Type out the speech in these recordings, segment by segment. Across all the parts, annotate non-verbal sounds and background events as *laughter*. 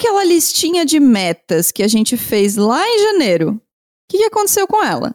Aquela listinha de metas que a gente fez lá em janeiro? O que, que aconteceu com ela?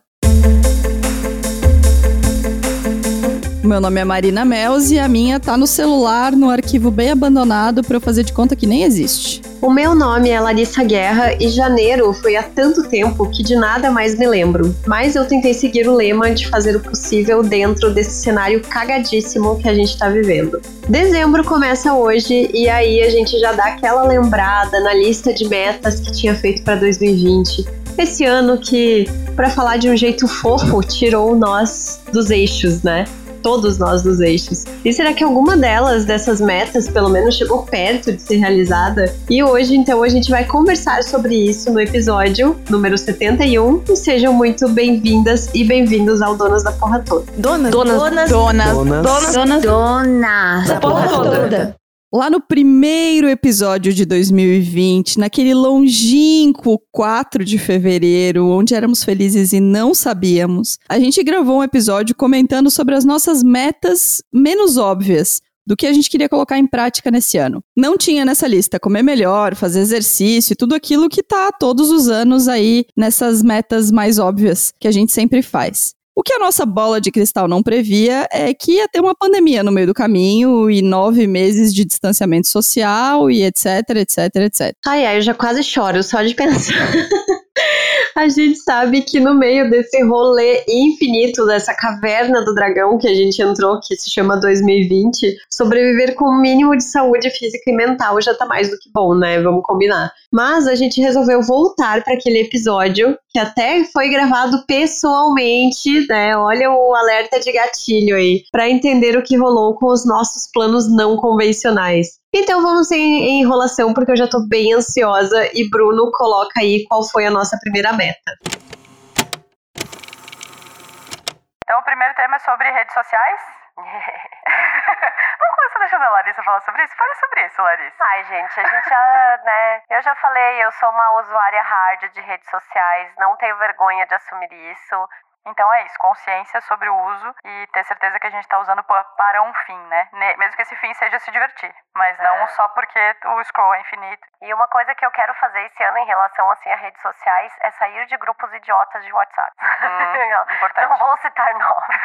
Meu nome é Marina Mels e a minha tá no celular, no arquivo bem abandonado para eu fazer de conta que nem existe. O meu nome é Larissa Guerra e janeiro foi há tanto tempo que de nada mais me lembro. Mas eu tentei seguir o lema de fazer o possível dentro desse cenário cagadíssimo que a gente tá vivendo. Dezembro começa hoje e aí a gente já dá aquela lembrada na lista de metas que tinha feito para 2020. Esse ano que, para falar de um jeito fofo, tirou nós dos eixos, né? Todos nós dos eixos. E será que alguma delas, dessas metas, pelo menos chegou perto de ser realizada? E hoje, então, a gente vai conversar sobre isso no episódio número 71. E sejam muito bem-vindas e bem-vindos ao Donas da Porra Toda. Donas, donas, donas, donas, donas, donas, donas, donas da Porra Toda. Lá no primeiro episódio de 2020, naquele longínquo 4 de fevereiro, onde éramos felizes e não sabíamos, a gente gravou um episódio comentando sobre as nossas metas menos óbvias, do que a gente queria colocar em prática nesse ano. Não tinha nessa lista comer melhor, fazer exercício, tudo aquilo que tá todos os anos aí nessas metas mais óbvias que a gente sempre faz. O que a nossa bola de cristal não previa é que ia ter uma pandemia no meio do caminho e nove meses de distanciamento social e etc, etc, etc. Ai, ai, eu já quase choro só de pensar. *laughs* a gente sabe que no meio desse rolê infinito, dessa caverna do dragão que a gente entrou, que se chama 2020, sobreviver com o mínimo de saúde física e mental já tá mais do que bom, né? Vamos combinar. Mas a gente resolveu voltar para aquele episódio que até foi gravado pessoalmente, né? Olha o alerta de gatilho aí, para entender o que rolou com os nossos planos não convencionais. Então vamos em enrolação, porque eu já tô bem ansiosa e Bruno coloca aí qual foi a nossa primeira meta. Então o primeiro tema é sobre redes sociais. *laughs* Deixando a Larissa falar sobre isso? Fale sobre isso, Larissa. Ai, gente, a gente já, *laughs* né? Eu já falei, eu sou uma usuária hard de redes sociais, não tenho vergonha de assumir isso. Então é isso, consciência sobre o uso e ter certeza que a gente está usando para um fim, né? Mesmo que esse fim seja se divertir, mas não é. só porque o scroll é infinito. E uma coisa que eu quero fazer esse ano em relação assim a redes sociais é sair de grupos idiotas de WhatsApp. Uhum, *laughs* importante. Não vou citar *laughs* nomes.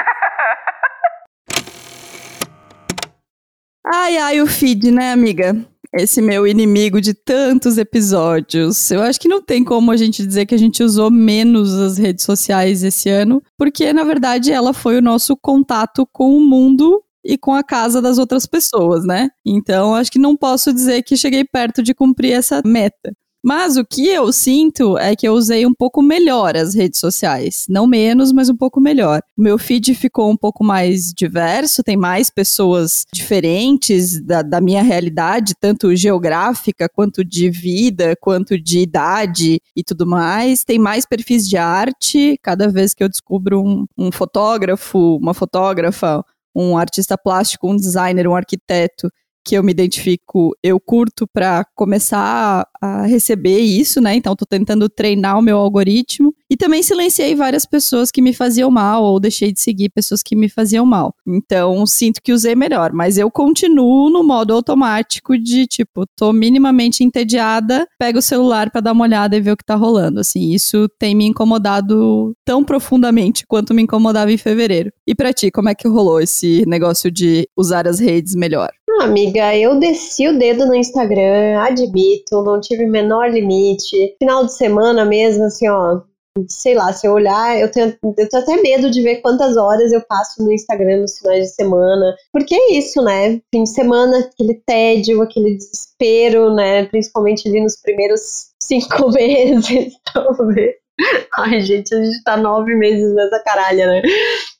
Ai, ai, o feed, né, amiga? esse meu inimigo de tantos episódios. Eu acho que não tem como a gente dizer que a gente usou menos as redes sociais esse ano, porque na verdade ela foi o nosso contato com o mundo e com a casa das outras pessoas, né? Então acho que não posso dizer que cheguei perto de cumprir essa meta. Mas o que eu sinto é que eu usei um pouco melhor as redes sociais. Não menos, mas um pouco melhor. Meu feed ficou um pouco mais diverso, tem mais pessoas diferentes da, da minha realidade, tanto geográfica, quanto de vida, quanto de idade e tudo mais. Tem mais perfis de arte. Cada vez que eu descubro um, um fotógrafo, uma fotógrafa, um artista plástico, um designer, um arquiteto que eu me identifico, eu curto para começar a, receber isso, né? Então tô tentando treinar o meu algoritmo e também silenciei várias pessoas que me faziam mal ou deixei de seguir pessoas que me faziam mal. Então sinto que usei melhor, mas eu continuo no modo automático de tipo, tô minimamente entediada, pego o celular para dar uma olhada e ver o que tá rolando. Assim, isso tem me incomodado tão profundamente quanto me incomodava em fevereiro. E para ti, como é que rolou esse negócio de usar as redes melhor? amiga, eu desci o dedo no Instagram, admito, não tive menor limite. Final de semana mesmo, assim, ó, sei lá, se eu olhar, eu tenho, eu tenho até medo de ver quantas horas eu passo no Instagram nos finais de semana. Porque é isso, né? Fim de semana, aquele tédio, aquele desespero, né? Principalmente ali nos primeiros cinco *laughs* meses, talvez. Ai, gente, a gente tá nove meses nessa caralha, né?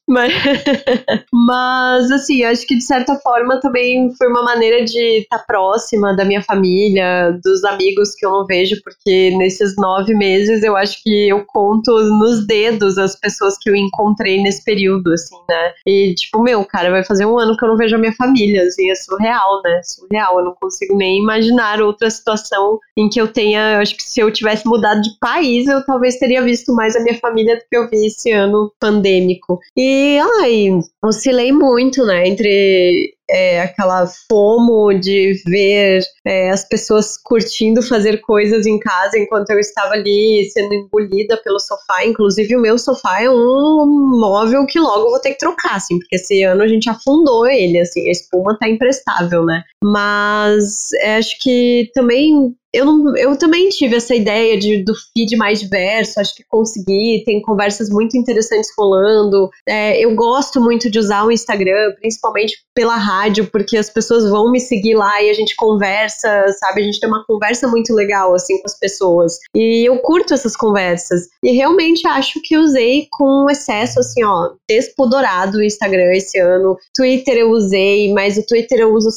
Mas, *laughs* mas, assim, acho que de certa forma também foi uma maneira de estar tá próxima da minha família, dos amigos que eu não vejo, porque nesses nove meses eu acho que eu conto nos dedos as pessoas que eu encontrei nesse período, assim, né? E, tipo, meu, cara, vai fazer um ano que eu não vejo a minha família, assim, é surreal, né? Surreal. Eu não consigo nem imaginar outra situação em que eu tenha. Acho que se eu tivesse mudado de país, eu talvez teria visto mais a minha família do que eu vi esse ano pandêmico. E ai, oscilei muito, né? Entre é, aquela fomo de ver é, as pessoas curtindo fazer coisas em casa enquanto eu estava ali sendo engolida pelo sofá. Inclusive, o meu sofá é um móvel que logo vou ter que trocar, assim, porque esse ano a gente afundou ele, assim, a espuma tá imprestável, né? Mas é, acho que também eu, não, eu também tive essa ideia de, do feed mais diverso, acho que consegui, tem conversas muito interessantes rolando. É, eu gosto muito de usar o Instagram, principalmente pela rádio, porque as pessoas vão me seguir lá e a gente conversa, sabe? A gente tem uma conversa muito legal, assim, com as pessoas. E eu curto essas conversas. E realmente acho que usei com excesso, assim, ó, despudorado o Instagram esse ano. Twitter eu usei, mas o Twitter eu uso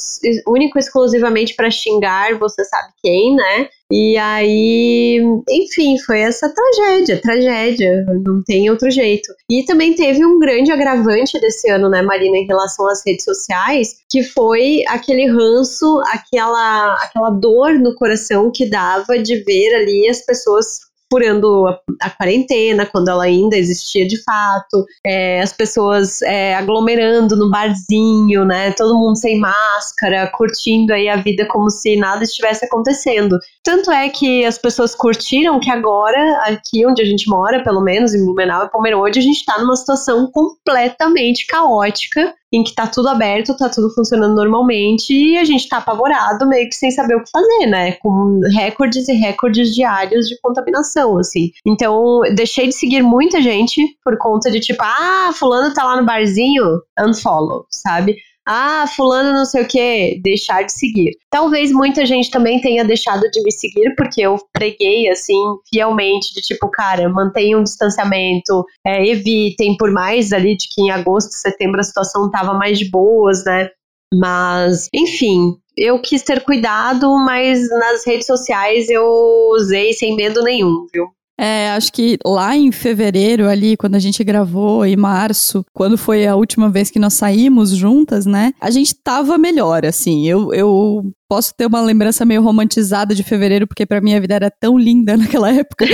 único e exclusivamente para xingar, você sabe quem, né? Né? E aí, enfim, foi essa tragédia, tragédia, não tem outro jeito. E também teve um grande agravante desse ano, né, Marina, em relação às redes sociais, que foi aquele ranço, aquela, aquela dor no coração que dava de ver ali as pessoas furando a, a, quarentena, quando ela ainda existia de fato, é, as pessoas é, aglomerando no barzinho, né? Todo mundo sem máscara, curtindo aí a vida como se nada estivesse acontecendo. Tanto é que as pessoas curtiram que agora, aqui onde a gente mora, pelo menos em Blumenau e Pomerode, a gente está numa situação completamente caótica em que tá tudo aberto, tá tudo funcionando normalmente e a gente tá apavorado, meio que sem saber o que fazer, né? Com recordes e recordes diários de contaminação, assim. Então, deixei de seguir muita gente por conta de tipo, ah, fulano tá lá no barzinho, unfollow, sabe? Ah, fulano não sei o que, deixar de seguir. Talvez muita gente também tenha deixado de me seguir, porque eu preguei, assim, fielmente, de tipo, cara, mantenham um distanciamento, é, evitem, por mais ali de que em agosto, setembro a situação tava mais de boas, né? Mas, enfim, eu quis ter cuidado, mas nas redes sociais eu usei sem medo nenhum, viu? É, acho que lá em fevereiro, ali, quando a gente gravou, em março, quando foi a última vez que nós saímos juntas, né? A gente tava melhor, assim. Eu, eu posso ter uma lembrança meio romantizada de fevereiro, porque para mim a vida era tão linda *laughs* naquela época.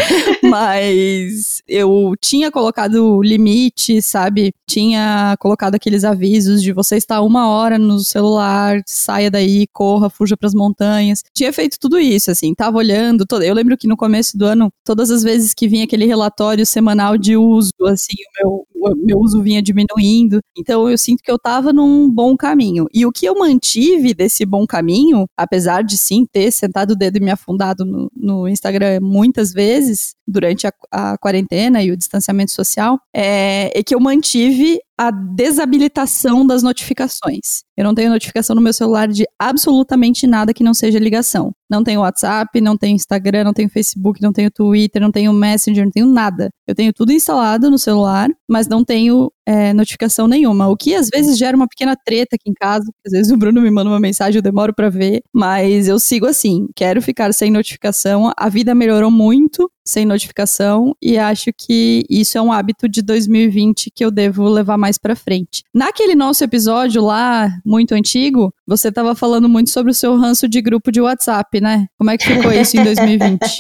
Mas eu tinha colocado limite, sabe? Tinha colocado aqueles avisos de você estar uma hora no celular, saia daí, corra, fuja para as montanhas. Tinha feito tudo isso, assim, tava olhando. Todo... Eu lembro que no começo do ano, todas as vezes que vinha aquele relatório semanal de uso, assim, o meu, o meu uso vinha diminuindo. Então eu sinto que eu tava num bom caminho. E o que eu mantive desse bom caminho apesar de sim ter sentado o dedo e me afundado no, no Instagram muitas vezes durante a, a, quarentena e o distanciamento social, é, é que eu mantive a desabilitação das notificações. Eu não tenho notificação no meu celular de absolutamente nada que não seja ligação. Não tenho WhatsApp, não tenho Instagram, não tenho Facebook, não tenho Twitter, não tenho Messenger, não tenho nada. Eu tenho tudo instalado no celular, mas não tenho é, notificação nenhuma. O que às vezes gera uma pequena treta aqui em casa. Às vezes o Bruno me manda uma mensagem, eu demoro para ver, mas eu sigo assim. Quero ficar sem notificação. A vida melhorou muito sem notificação e acho que isso é um hábito de 2020 que eu devo levar mais para frente. Naquele nosso episódio lá, muito antigo, você estava falando muito sobre o seu ranço de grupo de WhatsApp, né? Como é que ficou isso em 2020? *laughs*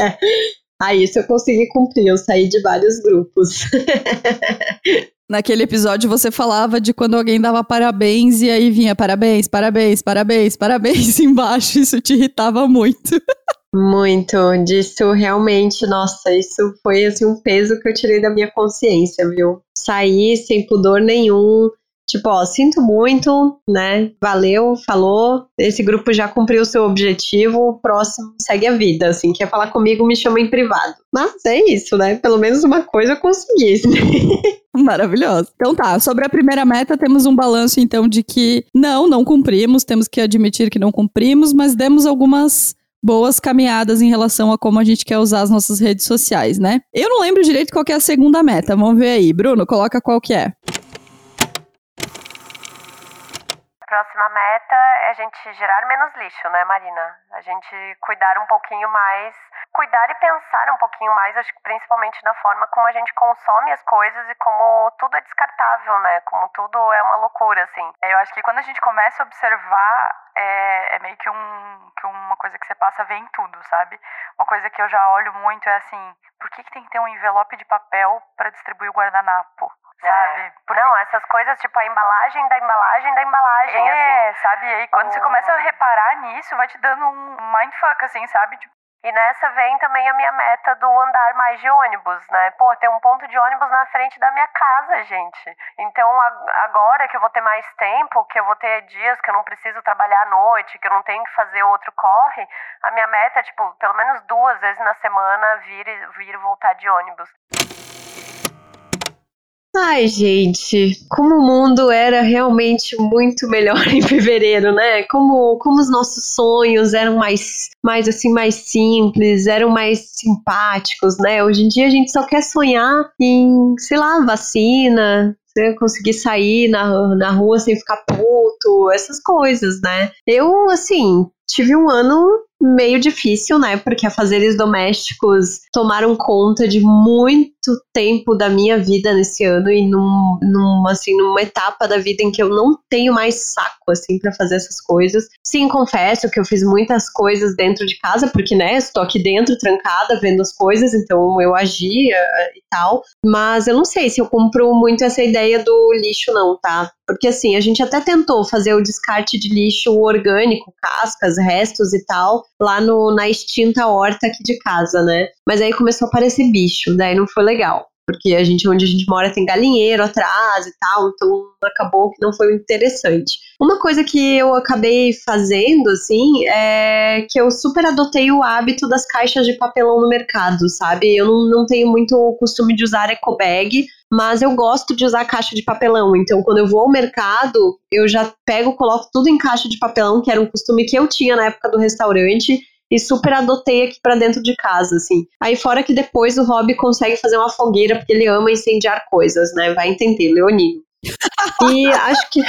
Ah, isso eu consegui cumprir, eu saí de vários grupos. *laughs* Naquele episódio você falava de quando alguém dava parabéns e aí vinha parabéns, parabéns, parabéns, parabéns *laughs* embaixo. Isso te irritava muito. Muito, disso realmente, nossa, isso foi assim um peso que eu tirei da minha consciência, viu? Saí sem pudor nenhum, tipo, ó, sinto muito, né? Valeu, falou. Esse grupo já cumpriu o seu objetivo, o próximo segue a vida. Assim, quer falar comigo, me chama em privado. Mas é isso, né? Pelo menos uma coisa eu consegui. *laughs* Maravilhoso. Então tá, sobre a primeira meta, temos um balanço então de que não, não cumprimos, temos que admitir que não cumprimos, mas demos algumas boas caminhadas em relação a como a gente quer usar as nossas redes sociais, né? Eu não lembro direito qual é a segunda meta. Vamos ver aí. Bruno, coloca qual que é. Próxima meta é a gente gerar menos lixo, né, Marina? A gente cuidar um pouquinho mais cuidar e pensar um pouquinho mais, acho que principalmente na forma como a gente consome as coisas e como tudo é descartável, né? Como tudo é uma loucura, assim. Eu acho que quando a gente começa a observar, é, é meio que, um, que uma coisa que você passa a ver em tudo, sabe? Uma coisa que eu já olho muito é assim, por que, que tem que ter um envelope de papel para distribuir o guardanapo? sabe? É. Porque... Não, essas coisas, tipo, a embalagem da embalagem da embalagem, é, assim. sabe? E aí quando você começa a reparar nisso, vai te dando um mindfuck, assim, sabe? Tipo, e nessa vem também a minha meta do andar mais de ônibus, né? Pô, tem um ponto de ônibus na frente da minha casa, gente. Então, agora que eu vou ter mais tempo, que eu vou ter dias que eu não preciso trabalhar à noite, que eu não tenho que fazer outro corre, a minha meta é, tipo, pelo menos duas vezes na semana vir, vir e voltar de ônibus. Ai, gente, como o mundo era realmente muito melhor *laughs* em fevereiro, né? Como, como os nossos sonhos eram mais, mais assim, mais simples, eram mais simpáticos, né? Hoje em dia a gente só quer sonhar em, sei lá, vacina, conseguir sair na, na rua sem ficar puto, essas coisas, né? Eu, assim, tive um ano meio difícil, né? Porque afazeres domésticos tomaram conta de muito tempo da minha vida nesse ano e num, num assim, numa etapa da vida em que eu não tenho mais saco, assim, para fazer essas coisas. Sim, confesso que eu fiz muitas coisas dentro de casa, porque, né, estou aqui dentro, trancada, vendo as coisas, então eu agia e tal. Mas eu não sei se eu compro muito essa ideia do lixo, não, tá? Porque, assim, a gente até tentou fazer o descarte de lixo orgânico, cascas, restos e tal, lá no, na extinta horta aqui de casa, né? Mas aí começou a aparecer bicho, daí não foi legal. Porque a gente, onde a gente mora, tem galinheiro atrás e tal, então acabou que não foi interessante. Uma coisa que eu acabei fazendo, assim, é que eu super adotei o hábito das caixas de papelão no mercado, sabe? Eu não, não tenho muito o costume de usar eco bag, mas eu gosto de usar caixa de papelão. Então, quando eu vou ao mercado, eu já pego, coloco tudo em caixa de papelão, que era um costume que eu tinha na época do restaurante e super adotei aqui para dentro de casa, assim. Aí fora que depois o Rob consegue fazer uma fogueira porque ele ama incendiar coisas, né? Vai entender, Leonino. E acho que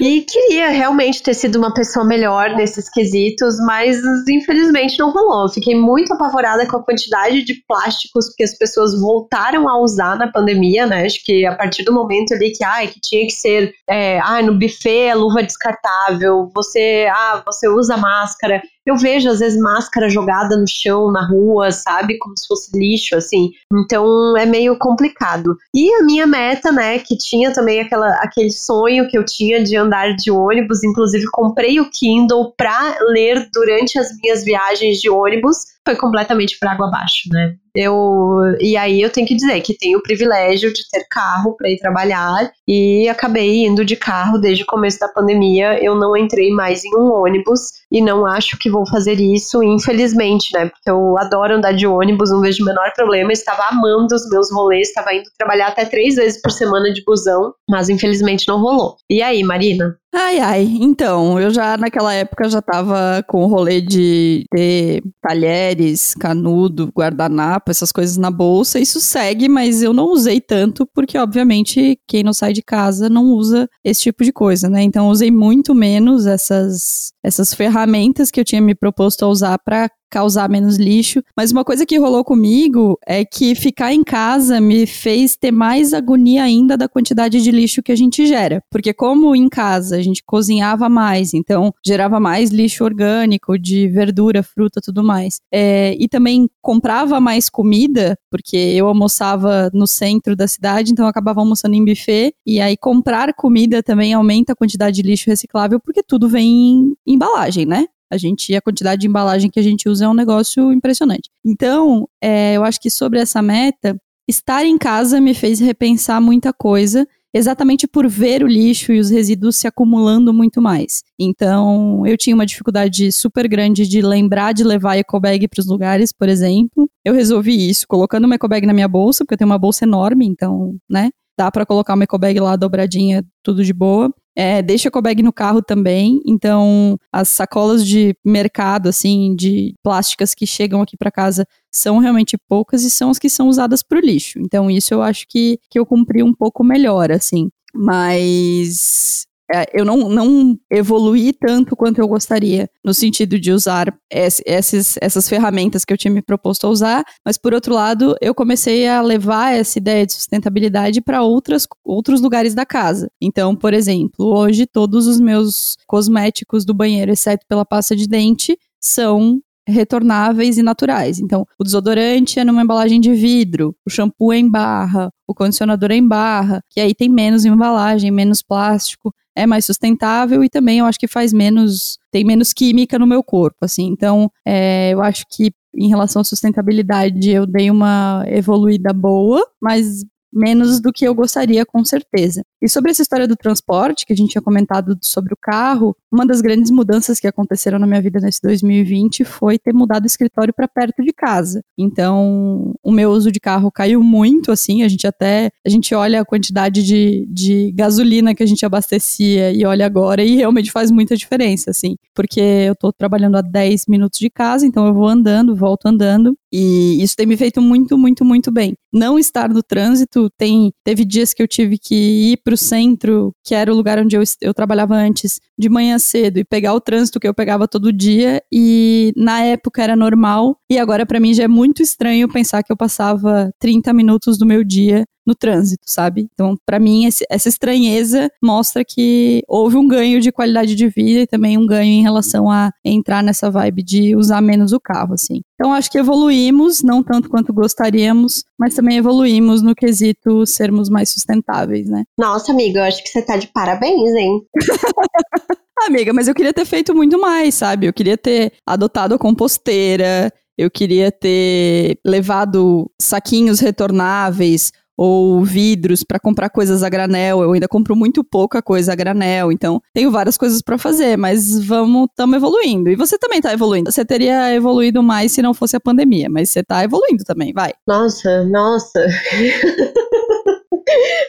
e queria realmente ter sido uma pessoa melhor nesses quesitos, mas infelizmente não rolou. Fiquei muito apavorada com a quantidade de plásticos que as pessoas voltaram a usar na pandemia, né? Acho que a partir do momento ali que, ai, que tinha que ser, é, ah, no buffet a luva descartável, você, ah, você usa máscara. Eu vejo, às vezes, máscara jogada no chão, na rua, sabe? Como se fosse lixo, assim. Então é meio complicado. E a minha meta, né, que tinha também aquela, aquele sonho que eu tinha de andar de ônibus, inclusive comprei o Kindle para ler durante as minhas viagens de ônibus, foi completamente por água abaixo, né? Eu, e aí eu tenho que dizer que tenho o privilégio de ter carro para ir trabalhar e acabei indo de carro desde o começo da pandemia. Eu não entrei mais em um ônibus e não acho que vou fazer isso, infelizmente, né? Porque eu adoro andar de ônibus, não vejo o menor problema. Estava amando os meus rolês, estava indo trabalhar até três vezes por semana de busão, mas infelizmente não rolou. E aí, Marina? Ai, ai. Então, eu já naquela época já tava com o rolê de ter talheres, canudo, guardanapo, essas coisas na bolsa. Isso segue, mas eu não usei tanto porque, obviamente, quem não sai de casa não usa esse tipo de coisa, né? Então, eu usei muito menos essas, essas ferramentas que eu tinha me proposto a usar para causar menos lixo. Mas uma coisa que rolou comigo é que ficar em casa me fez ter mais agonia ainda da quantidade de lixo que a gente gera. Porque como em casa a gente cozinhava mais, então gerava mais lixo orgânico, de verdura, fruta, tudo mais. É, e também comprava mais comida, porque eu almoçava no centro da cidade, então eu acabava almoçando em buffet. E aí comprar comida também aumenta a quantidade de lixo reciclável, porque tudo vem em embalagem, né? A gente, a quantidade de embalagem que a gente usa é um negócio impressionante. Então, é, eu acho que sobre essa meta, estar em casa me fez repensar muita coisa, exatamente por ver o lixo e os resíduos se acumulando muito mais. Então, eu tinha uma dificuldade super grande de lembrar de levar ecobag para os lugares, por exemplo. Eu resolvi isso colocando uma ecobag na minha bolsa, porque eu tenho uma bolsa enorme, então, né? Dá para colocar uma ecobag lá dobradinha, tudo de boa. É, deixa a bag no carro também. Então, as sacolas de mercado, assim, de plásticas que chegam aqui para casa são realmente poucas e são as que são usadas para o lixo. Então, isso eu acho que, que eu cumpri um pouco melhor, assim. Mas eu não, não evoluí tanto quanto eu gostaria, no sentido de usar esse, esses, essas ferramentas que eu tinha me proposto a usar, mas por outro lado, eu comecei a levar essa ideia de sustentabilidade para outros lugares da casa. Então, por exemplo, hoje todos os meus cosméticos do banheiro, exceto pela pasta de dente, são retornáveis e naturais. Então, o desodorante é numa embalagem de vidro, o shampoo é em barra, o condicionador é em barra, que aí tem menos embalagem, menos plástico, é mais sustentável e também eu acho que faz menos, tem menos química no meu corpo, assim. Então, é, eu acho que em relação à sustentabilidade eu dei uma evoluída boa, mas menos do que eu gostaria, com certeza. E sobre essa história do transporte, que a gente tinha comentado sobre o carro, uma das grandes mudanças que aconteceram na minha vida nesse 2020 foi ter mudado o escritório para perto de casa. Então, o meu uso de carro caiu muito, assim, a gente até, a gente olha a quantidade de, de gasolina que a gente abastecia e olha agora e realmente faz muita diferença, assim, porque eu tô trabalhando a 10 minutos de casa, então eu vou andando, volto andando, e isso tem me feito muito, muito, muito bem. Não estar no trânsito, tem, teve dias que eu tive que ir para o centro, que era o lugar onde eu, eu trabalhava antes, de manhã cedo e pegar o trânsito que eu pegava todo dia e na época era normal e agora para mim já é muito estranho pensar que eu passava 30 minutos do meu dia no trânsito, sabe? Então, para mim, esse, essa estranheza mostra que houve um ganho de qualidade de vida e também um ganho em relação a entrar nessa vibe de usar menos o carro, assim. Então, acho que evoluímos, não tanto quanto gostaríamos, mas também evoluímos no quesito sermos mais sustentáveis, né? Nossa, amiga, eu acho que você tá de parabéns, hein? *laughs* Amiga, mas eu queria ter feito muito mais, sabe? Eu queria ter adotado a composteira, eu queria ter levado saquinhos retornáveis ou vidros para comprar coisas a granel. Eu ainda compro muito pouca coisa a granel, então tenho várias coisas para fazer, mas vamos, estamos evoluindo. E você também tá evoluindo. Você teria evoluído mais se não fosse a pandemia, mas você tá evoluindo também, vai. Nossa, nossa. *laughs*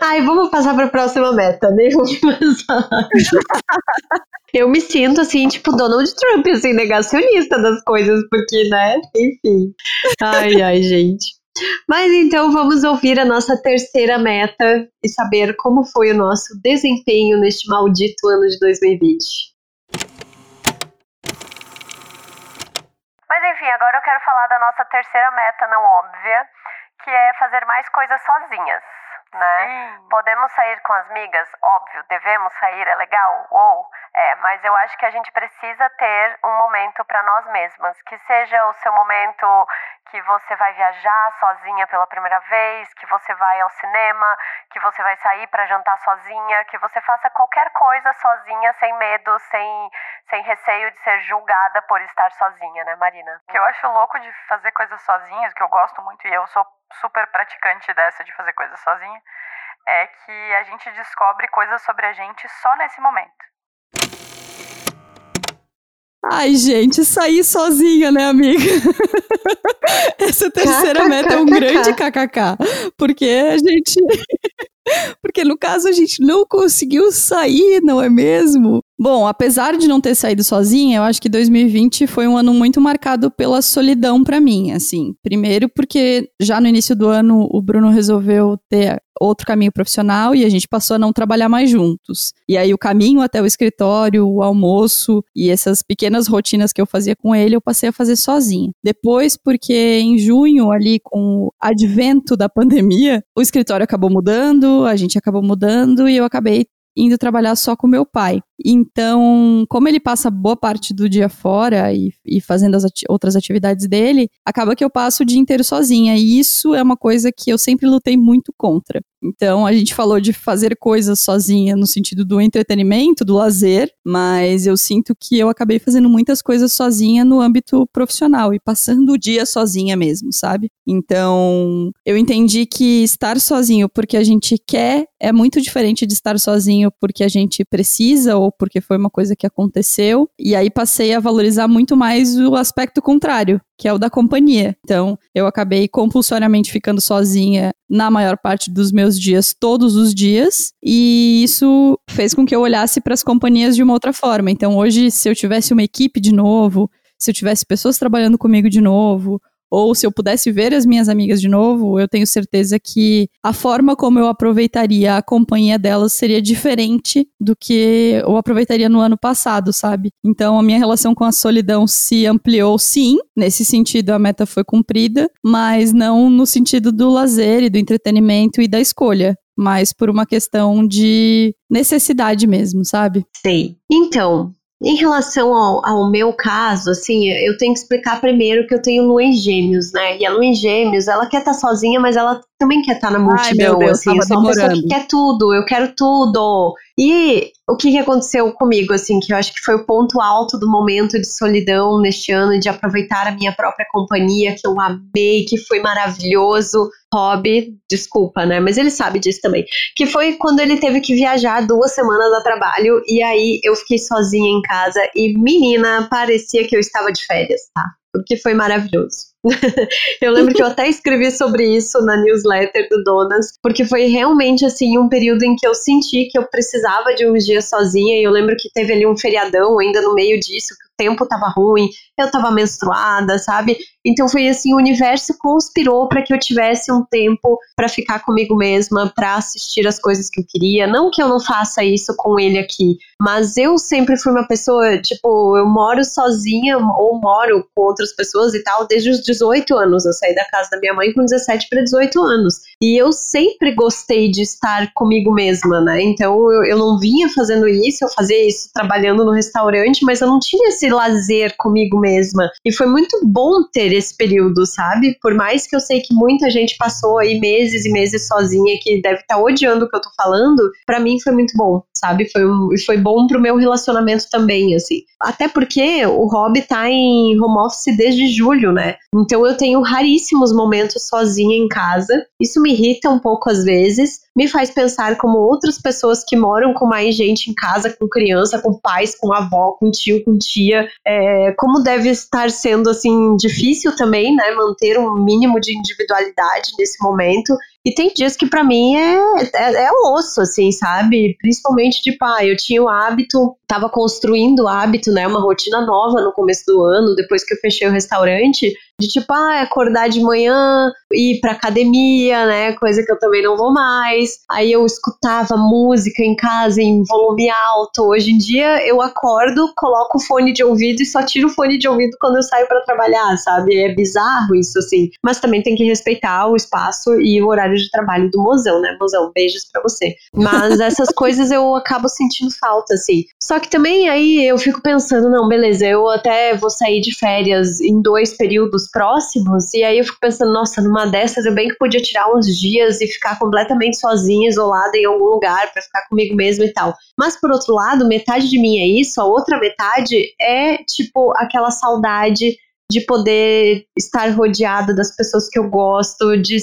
Ai, vamos passar para a próxima meta, nem vamos *laughs* passar. Eu me sinto assim, tipo Donald Trump, assim, negacionista das coisas, porque, né? Enfim. Ai, ai, gente. Mas então vamos ouvir a nossa terceira meta e saber como foi o nosso desempenho neste maldito ano de 2020. Mas enfim, agora eu quero falar da nossa terceira meta não óbvia, que é fazer mais coisas sozinhas né? Sim. Podemos sair com as migas? Óbvio, devemos sair, é legal? Ou, é, mas eu acho que a gente precisa ter um momento para nós mesmas, que seja o seu momento que você vai viajar sozinha pela primeira vez, que você vai ao cinema, que você vai sair para jantar sozinha, que você faça qualquer coisa sozinha, sem medo, sem, sem receio de ser julgada por estar sozinha, né, Marina? O que eu acho louco de fazer coisas sozinhas, que eu gosto muito e eu sou super praticante dessa de fazer coisas sozinha, é que a gente descobre coisas sobre a gente só nesse momento. Ai, gente, sair sozinha, né, amiga? *laughs* Essa terceira meta é um grande kkk. Porque a gente. *laughs* Porque no caso a gente não conseguiu sair, não é mesmo? Bom, apesar de não ter saído sozinha, eu acho que 2020 foi um ano muito marcado pela solidão para mim, assim. Primeiro porque já no início do ano o Bruno resolveu ter outro caminho profissional e a gente passou a não trabalhar mais juntos. E aí o caminho até o escritório, o almoço e essas pequenas rotinas que eu fazia com ele, eu passei a fazer sozinha. Depois, porque em junho, ali com o advento da pandemia, o escritório acabou mudando, a gente acabou mudando e eu acabei indo trabalhar só com meu pai. Então, como ele passa boa parte do dia fora e, e fazendo as ati outras atividades dele, acaba que eu passo o dia inteiro sozinha. E isso é uma coisa que eu sempre lutei muito contra. Então, a gente falou de fazer coisas sozinha no sentido do entretenimento, do lazer, mas eu sinto que eu acabei fazendo muitas coisas sozinha no âmbito profissional e passando o dia sozinha mesmo, sabe? Então, eu entendi que estar sozinho porque a gente quer é muito diferente de estar sozinho porque a gente precisa ou porque foi uma coisa que aconteceu. E aí passei a valorizar muito mais o aspecto contrário, que é o da companhia. Então, eu acabei compulsoriamente ficando sozinha na maior parte dos meus dias, todos os dias, e isso fez com que eu olhasse para as companhias de uma outra forma. Então, hoje, se eu tivesse uma equipe de novo, se eu tivesse pessoas trabalhando comigo de novo, ou se eu pudesse ver as minhas amigas de novo, eu tenho certeza que a forma como eu aproveitaria a companhia delas seria diferente do que eu aproveitaria no ano passado, sabe? Então a minha relação com a solidão se ampliou sim, nesse sentido a meta foi cumprida, mas não no sentido do lazer e do entretenimento e da escolha mas por uma questão de necessidade mesmo, sabe? Sei. Então, em relação ao, ao, meu caso, assim, eu tenho que explicar primeiro que eu tenho lua em gêmeos, né? E a lua em gêmeos, ela quer estar tá sozinha, mas ela também quer estar tá na multidão, Ai, Deus, assim. Eu sou uma pessoa que quer tudo, eu quero tudo. E o que, que aconteceu comigo, assim, que eu acho que foi o ponto alto do momento de solidão neste ano, de aproveitar a minha própria companhia, que eu amei, que foi maravilhoso. Hobby, desculpa, né? Mas ele sabe disso também. Que foi quando ele teve que viajar duas semanas a trabalho e aí eu fiquei sozinha em casa e menina, parecia que eu estava de férias, tá? Porque foi maravilhoso. Eu lembro que eu até escrevi sobre isso na newsletter do Donas, porque foi realmente assim um período em que eu senti que eu precisava de uns dias sozinha. E eu lembro que teve ali um feriadão ainda no meio disso, tempo tava ruim, eu tava menstruada, sabe? Então foi assim, o universo conspirou para que eu tivesse um tempo para ficar comigo mesma, para assistir as coisas que eu queria. Não que eu não faça isso com ele aqui, mas eu sempre fui uma pessoa, tipo, eu moro sozinha ou moro com outras pessoas e tal desde os 18 anos. Eu saí da casa da minha mãe com 17 para 18 anos. E eu sempre gostei de estar comigo mesma, né? Então eu, eu não vinha fazendo isso, eu fazia isso trabalhando no restaurante, mas eu não tinha esse lazer comigo mesma. E foi muito bom ter esse período, sabe? Por mais que eu sei que muita gente passou aí meses e meses sozinha que deve estar tá odiando o que eu tô falando, para mim foi muito bom, sabe? Foi, um, foi bom pro meu relacionamento também, assim. Até porque o Rob tá em home office desde julho, né? Então eu tenho raríssimos momentos sozinha em casa. Isso me irrita um pouco às vezes, me faz pensar como outras pessoas que moram com mais gente em casa, com criança, com pais, com avó, com tio, com tia, é, como deve estar sendo assim difícil também, né, manter um mínimo de individualidade nesse momento. E tem dias que para mim é, é, é osso, assim, sabe? Principalmente de tipo, pai, ah, eu tinha o hábito, tava construindo hábito, né? Uma rotina nova no começo do ano, depois que eu fechei o restaurante, de tipo, ah, acordar de manhã, ir pra academia, né? Coisa que eu também não vou mais. Aí eu escutava música em casa em volume alto. Hoje em dia eu acordo, coloco o fone de ouvido e só tiro o fone de ouvido quando eu saio para trabalhar, sabe? É bizarro isso, assim. Mas também tem que respeitar o espaço e o horário de trabalho do mozão, né? Mozão, beijos para você. Mas essas *laughs* coisas eu acabo sentindo falta, assim. Só que também aí eu fico pensando, não, beleza, eu até vou sair de férias em dois períodos próximos, e aí eu fico pensando, nossa, numa dessas eu bem que podia tirar uns dias e ficar completamente sozinha, isolada em algum lugar para ficar comigo mesma e tal. Mas por outro lado, metade de mim é isso, a outra metade é tipo aquela saudade de poder estar rodeada das pessoas que eu gosto, de,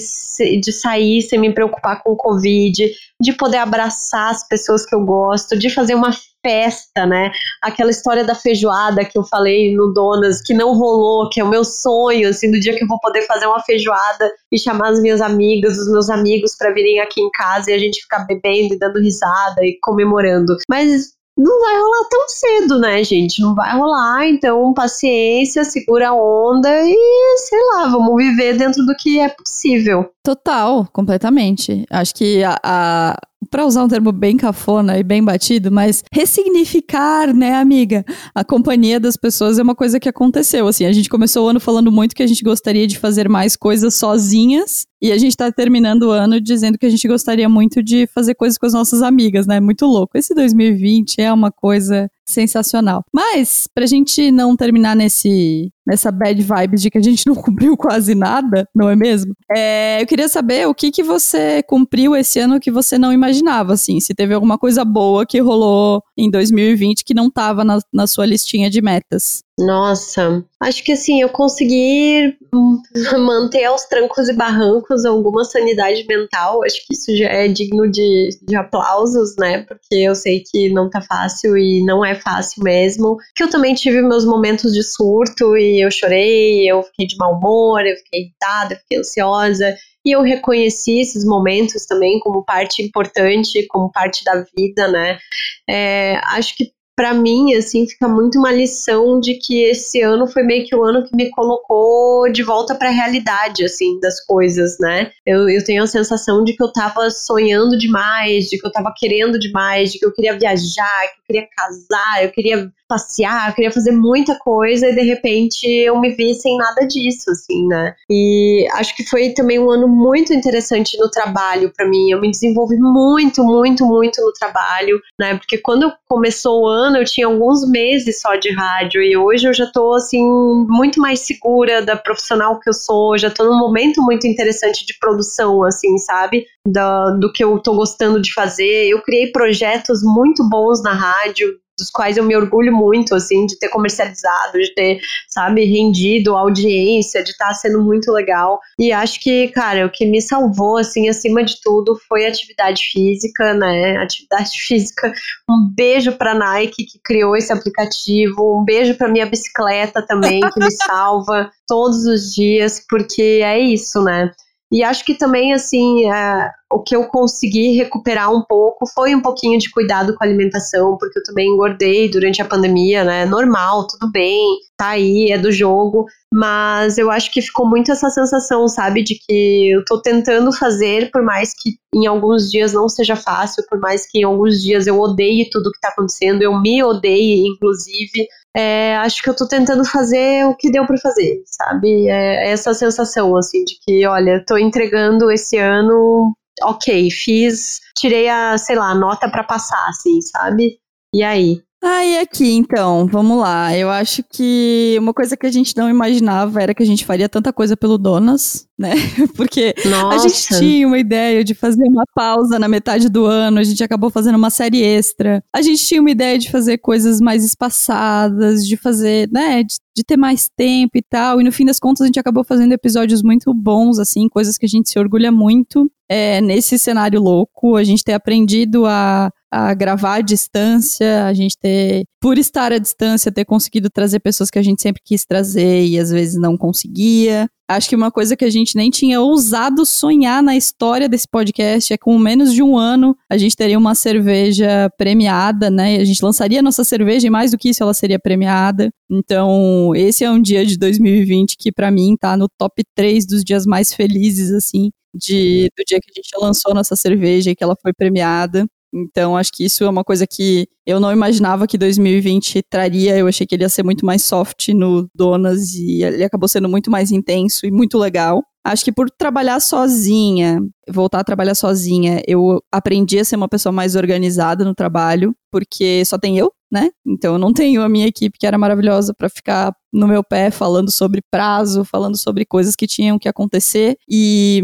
de sair sem me preocupar com o Covid, de poder abraçar as pessoas que eu gosto, de fazer uma festa, né? Aquela história da feijoada que eu falei no Donas, que não rolou, que é o meu sonho, assim, do dia que eu vou poder fazer uma feijoada e chamar as minhas amigas, os meus amigos para virem aqui em casa e a gente ficar bebendo e dando risada e comemorando. Mas não vai rolar tão cedo, né, gente? Não vai rolar, então paciência, segura a onda e sei lá, vamos viver dentro do que é possível. Total, completamente. Acho que a, a para usar um termo bem cafona e bem batido, mas ressignificar, né, amiga? A companhia das pessoas é uma coisa que aconteceu. Assim, a gente começou o ano falando muito que a gente gostaria de fazer mais coisas sozinhas, e a gente tá terminando o ano dizendo que a gente gostaria muito de fazer coisas com as nossas amigas, né? Muito louco. Esse 2020 é uma coisa sensacional. Mas, pra gente não terminar nesse, nessa bad vibes de que a gente *laughs* não cumpriu quase nada, não é mesmo? É, eu queria saber o que, que você cumpriu esse ano que você não imaginava, assim. Se teve alguma coisa boa que rolou em 2020 que não tava na, na sua listinha de metas. Nossa, acho que assim, eu consegui *laughs* manter aos trancos e barrancos alguma sanidade mental. Acho que isso já é digno de, de aplausos, né? Porque eu sei que não tá fácil e não é fácil mesmo. Que eu também tive meus momentos de surto e eu chorei, eu fiquei de mau humor, eu fiquei irritada, eu fiquei ansiosa. E eu reconheci esses momentos também como parte importante, como parte da vida, né? É, acho que para mim, assim, fica muito uma lição de que esse ano foi meio que o ano que me colocou de volta para a realidade, assim, das coisas, né? Eu, eu tenho a sensação de que eu tava sonhando demais, de que eu tava querendo demais, de que eu queria viajar, que eu queria casar, eu queria passear, eu queria fazer muita coisa e de repente eu me vi sem nada disso, assim, né? E acho que foi também um ano muito interessante no trabalho para mim. Eu me desenvolvi muito, muito, muito no trabalho, né? Porque quando começou o ano eu tinha alguns meses só de rádio e hoje eu já tô assim muito mais segura da profissional que eu sou, já tô num momento muito interessante de produção, assim, sabe? Da, do que eu tô gostando de fazer. Eu criei projetos muito bons na rádio, dos quais eu me orgulho muito, assim, de ter comercializado, de ter, sabe, rendido audiência, de estar tá sendo muito legal. E acho que, cara, o que me salvou, assim, acima de tudo, foi a atividade física, né? Atividade *laughs* física. Um beijo pra Nike que criou esse aplicativo, um beijo pra minha bicicleta também, que me *laughs* salva todos os dias, porque é isso, né? E acho que também, assim, é, o que eu consegui recuperar um pouco foi um pouquinho de cuidado com a alimentação, porque eu também engordei durante a pandemia, né? Normal, tudo bem, tá aí, é do jogo. Mas eu acho que ficou muito essa sensação, sabe, de que eu tô tentando fazer, por mais que em alguns dias não seja fácil, por mais que em alguns dias eu odeie tudo que tá acontecendo, eu me odeie, inclusive é, acho que eu tô tentando fazer o que deu para fazer, sabe? É, é essa sensação, assim, de que, olha, tô entregando esse ano, ok, fiz, tirei a, sei lá, nota para passar, assim, sabe? E aí? Ah, e aqui então, vamos lá. Eu acho que uma coisa que a gente não imaginava era que a gente faria tanta coisa pelo Donas, né? *laughs* Porque Nossa. a gente tinha uma ideia de fazer uma pausa na metade do ano, a gente acabou fazendo uma série extra. A gente tinha uma ideia de fazer coisas mais espaçadas, de fazer, né, de, de ter mais tempo e tal. E no fim das contas a gente acabou fazendo episódios muito bons, assim, coisas que a gente se orgulha muito. É, nesse cenário louco, a gente ter aprendido a a gravar à distância, a gente ter, por estar à distância, ter conseguido trazer pessoas que a gente sempre quis trazer e às vezes não conseguia. Acho que uma coisa que a gente nem tinha ousado sonhar na história desse podcast é com menos de um ano a gente teria uma cerveja premiada, né? A gente lançaria nossa cerveja e mais do que isso ela seria premiada. Então, esse é um dia de 2020 que para mim tá no top 3 dos dias mais felizes assim, de, do dia que a gente lançou nossa cerveja e que ela foi premiada. Então, acho que isso é uma coisa que eu não imaginava que 2020 traria. Eu achei que ele ia ser muito mais soft no Donas e ele acabou sendo muito mais intenso e muito legal. Acho que por trabalhar sozinha, voltar a trabalhar sozinha, eu aprendi a ser uma pessoa mais organizada no trabalho, porque só tem eu, né? Então eu não tenho a minha equipe que era maravilhosa para ficar no meu pé falando sobre prazo, falando sobre coisas que tinham que acontecer. E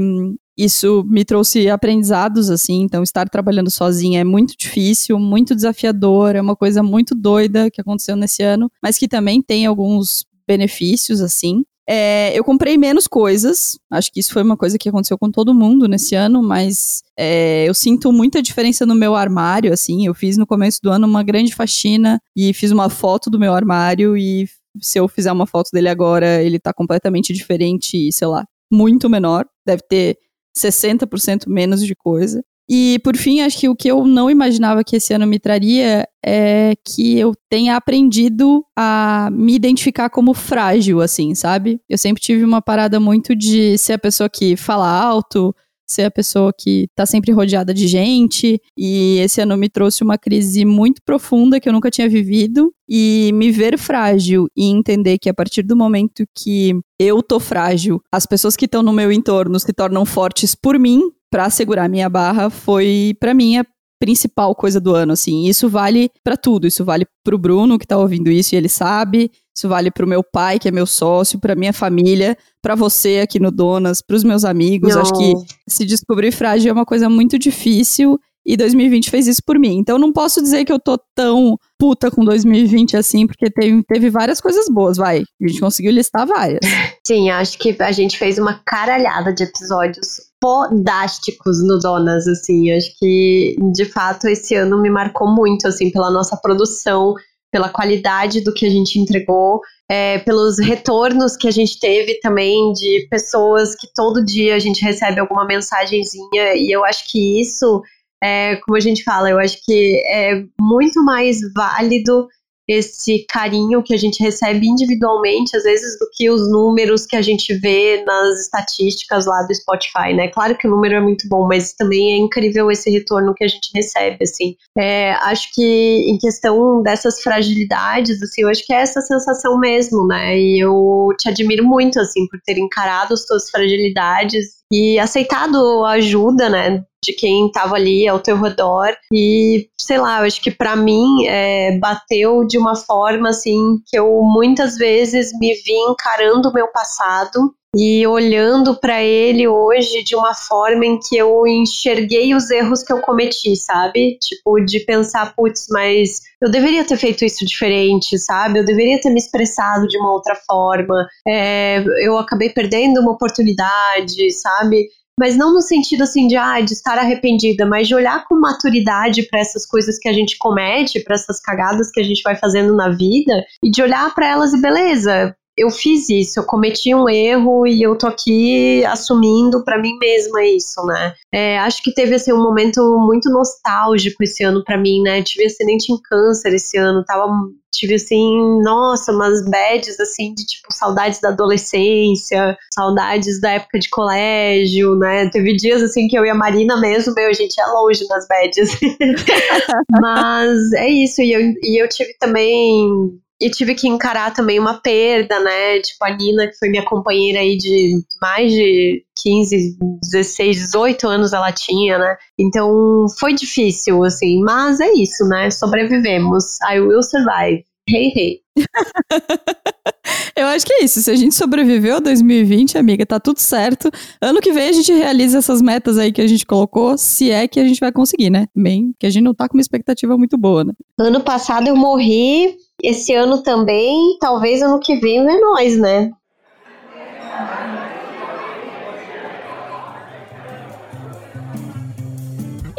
isso me trouxe aprendizados, assim, então estar trabalhando sozinha é muito difícil, muito desafiador, é uma coisa muito doida que aconteceu nesse ano, mas que também tem alguns benefícios, assim. É, eu comprei menos coisas, acho que isso foi uma coisa que aconteceu com todo mundo nesse ano, mas é, eu sinto muita diferença no meu armário, assim, eu fiz no começo do ano uma grande faxina e fiz uma foto do meu armário e se eu fizer uma foto dele agora, ele tá completamente diferente, sei lá, muito menor, deve ter 60% menos de coisa. E, por fim, acho que o que eu não imaginava que esse ano me traria é que eu tenha aprendido a me identificar como frágil, assim, sabe? Eu sempre tive uma parada muito de ser a pessoa que fala alto, ser a pessoa que tá sempre rodeada de gente. E esse ano me trouxe uma crise muito profunda que eu nunca tinha vivido. E me ver frágil e entender que a partir do momento que eu tô frágil, as pessoas que estão no meu entorno se tornam fortes por mim, para segurar minha barra, foi para mim a principal coisa do ano, assim. Isso vale para tudo. Isso vale pro Bruno que tá ouvindo isso e ele sabe. Isso vale pro meu pai, que é meu sócio, pra minha família, para você aqui no Donas, pros meus amigos. Não. Acho que se descobrir frágil é uma coisa muito difícil e 2020 fez isso por mim. Então não posso dizer que eu tô tão puta com 2020 assim, porque teve, teve várias coisas boas, vai. A gente conseguiu listar várias. *laughs* Sim, acho que a gente fez uma caralhada de episódios podásticos no Donas, assim. Acho que, de fato, esse ano me marcou muito, assim, pela nossa produção, pela qualidade do que a gente entregou, é, pelos retornos que a gente teve também de pessoas que todo dia a gente recebe alguma mensagenzinha, e eu acho que isso é, como a gente fala, eu acho que é muito mais válido esse carinho que a gente recebe individualmente, às vezes, do que os números que a gente vê nas estatísticas lá do Spotify, né? Claro que o número é muito bom, mas também é incrível esse retorno que a gente recebe, assim. É, acho que em questão dessas fragilidades, assim, eu acho que é essa sensação mesmo, né? E eu te admiro muito, assim, por ter encarado as tuas fragilidades e aceitado a ajuda, né, de quem estava ali ao teu redor. E sei lá, eu acho que para mim é, bateu de uma forma assim que eu muitas vezes me vi encarando o meu passado e olhando para ele hoje de uma forma em que eu enxerguei os erros que eu cometi, sabe? Tipo, de pensar, putz, mas eu deveria ter feito isso diferente, sabe? Eu deveria ter me expressado de uma outra forma. É, eu acabei perdendo uma oportunidade, sabe? mas não no sentido assim de, ah, de estar arrependida, mas de olhar com maturidade para essas coisas que a gente comete, para essas cagadas que a gente vai fazendo na vida e de olhar para elas e beleza, eu fiz isso, eu cometi um erro e eu tô aqui assumindo para mim mesma isso, né? É, acho que teve assim um momento muito nostálgico esse ano para mim, né? Tive acidente em câncer esse ano, tava tive assim, nossa, umas bads assim de tipo saudades da adolescência, saudades da época de colégio, né? Teve dias assim que eu e a Marina mesmo, meu, a gente é longe nas bads. *laughs* Mas é isso, e eu, e eu tive também e tive que encarar também uma perda, né? Tipo, a Nina, que foi minha companheira aí de mais de 15, 16, 18 anos ela tinha, né? Então foi difícil, assim, mas é isso, né? Sobrevivemos. I will survive. Hey, hey. *laughs* Eu acho que é isso. Se a gente sobreviveu a 2020, amiga, tá tudo certo. Ano que vem a gente realiza essas metas aí que a gente colocou, se é que a gente vai conseguir, né? Bem, que a gente não tá com uma expectativa muito boa, né? Ano passado eu morri, esse ano também, talvez ano que vem é nós, né?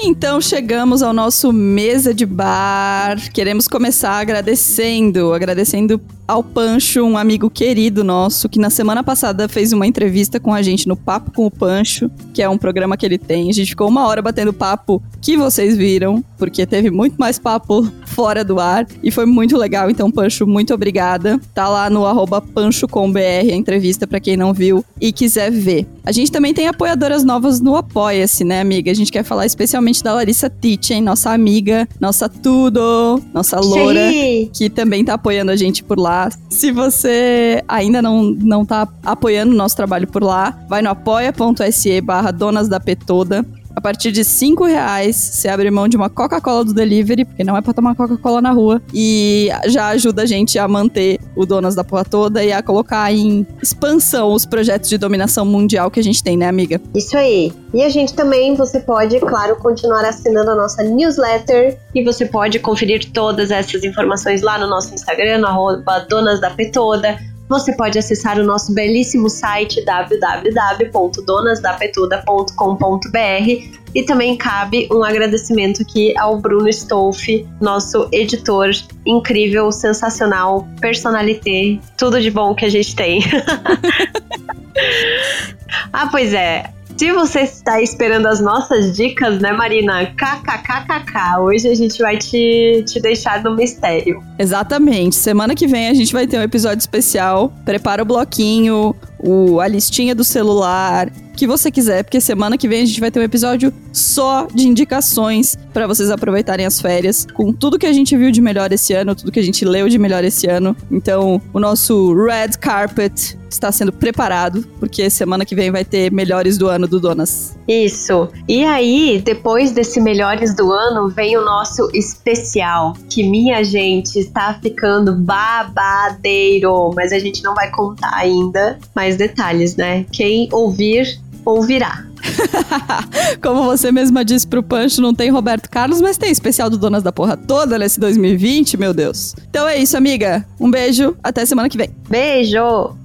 Então chegamos ao nosso mesa de bar. Queremos começar agradecendo, agradecendo ao Pancho, um amigo querido nosso, que na semana passada fez uma entrevista com a gente no Papo com o Pancho, que é um programa que ele tem. A gente ficou uma hora batendo papo que vocês viram, porque teve muito mais papo *laughs* fora do ar e foi muito legal. Então, Pancho, muito obrigada. Tá lá no arroba pancho.com.br a entrevista para quem não viu e quiser ver. A gente também tem apoiadoras novas no Apoia-se, né, amiga? A gente quer falar especialmente da Larissa Titchen, nossa amiga, nossa tudo, nossa loura, que também tá apoiando a gente por lá se você ainda não, não tá apoiando o nosso trabalho por lá, vai no apoia.se barra donas da Petoda. A partir de 5 reais, você abre mão de uma Coca-Cola do delivery, porque não é pra tomar Coca-Cola na rua. E já ajuda a gente a manter o Donas da Porra Toda e a colocar em expansão os projetos de dominação mundial que a gente tem, né, amiga? Isso aí. E a gente também, você pode, claro, continuar assinando a nossa newsletter e você pode conferir todas essas informações lá no nosso Instagram, no arroba Donas da Petoda você pode acessar o nosso belíssimo site www.donasdapetuda.com.br e também cabe um agradecimento aqui ao Bruno Stolfe, nosso editor incrível, sensacional, personalité, tudo de bom que a gente tem. *laughs* ah, pois é. Se você está esperando as nossas dicas, né, Marina? KKKKK. Hoje a gente vai te, te deixar no mistério. Exatamente. Semana que vem a gente vai ter um episódio especial. Prepara o bloquinho, o, a listinha do celular, que você quiser, porque semana que vem a gente vai ter um episódio só de indicações para vocês aproveitarem as férias, com tudo que a gente viu de melhor esse ano, tudo que a gente leu de melhor esse ano. Então, o nosso Red Carpet está sendo preparado, porque semana que vem vai ter melhores do ano do Donas. Isso. E aí, depois desse melhores do ano, vem o nosso especial, que minha gente está ficando babadeiro, mas a gente não vai contar ainda mais detalhes, né? Quem ouvir ouvirá. *laughs* Como você mesma disse pro Pancho, não tem Roberto Carlos, mas tem especial do Donas da Porra toda nesse 2020, meu Deus. Então é isso, amiga. Um beijo, até semana que vem. Beijo!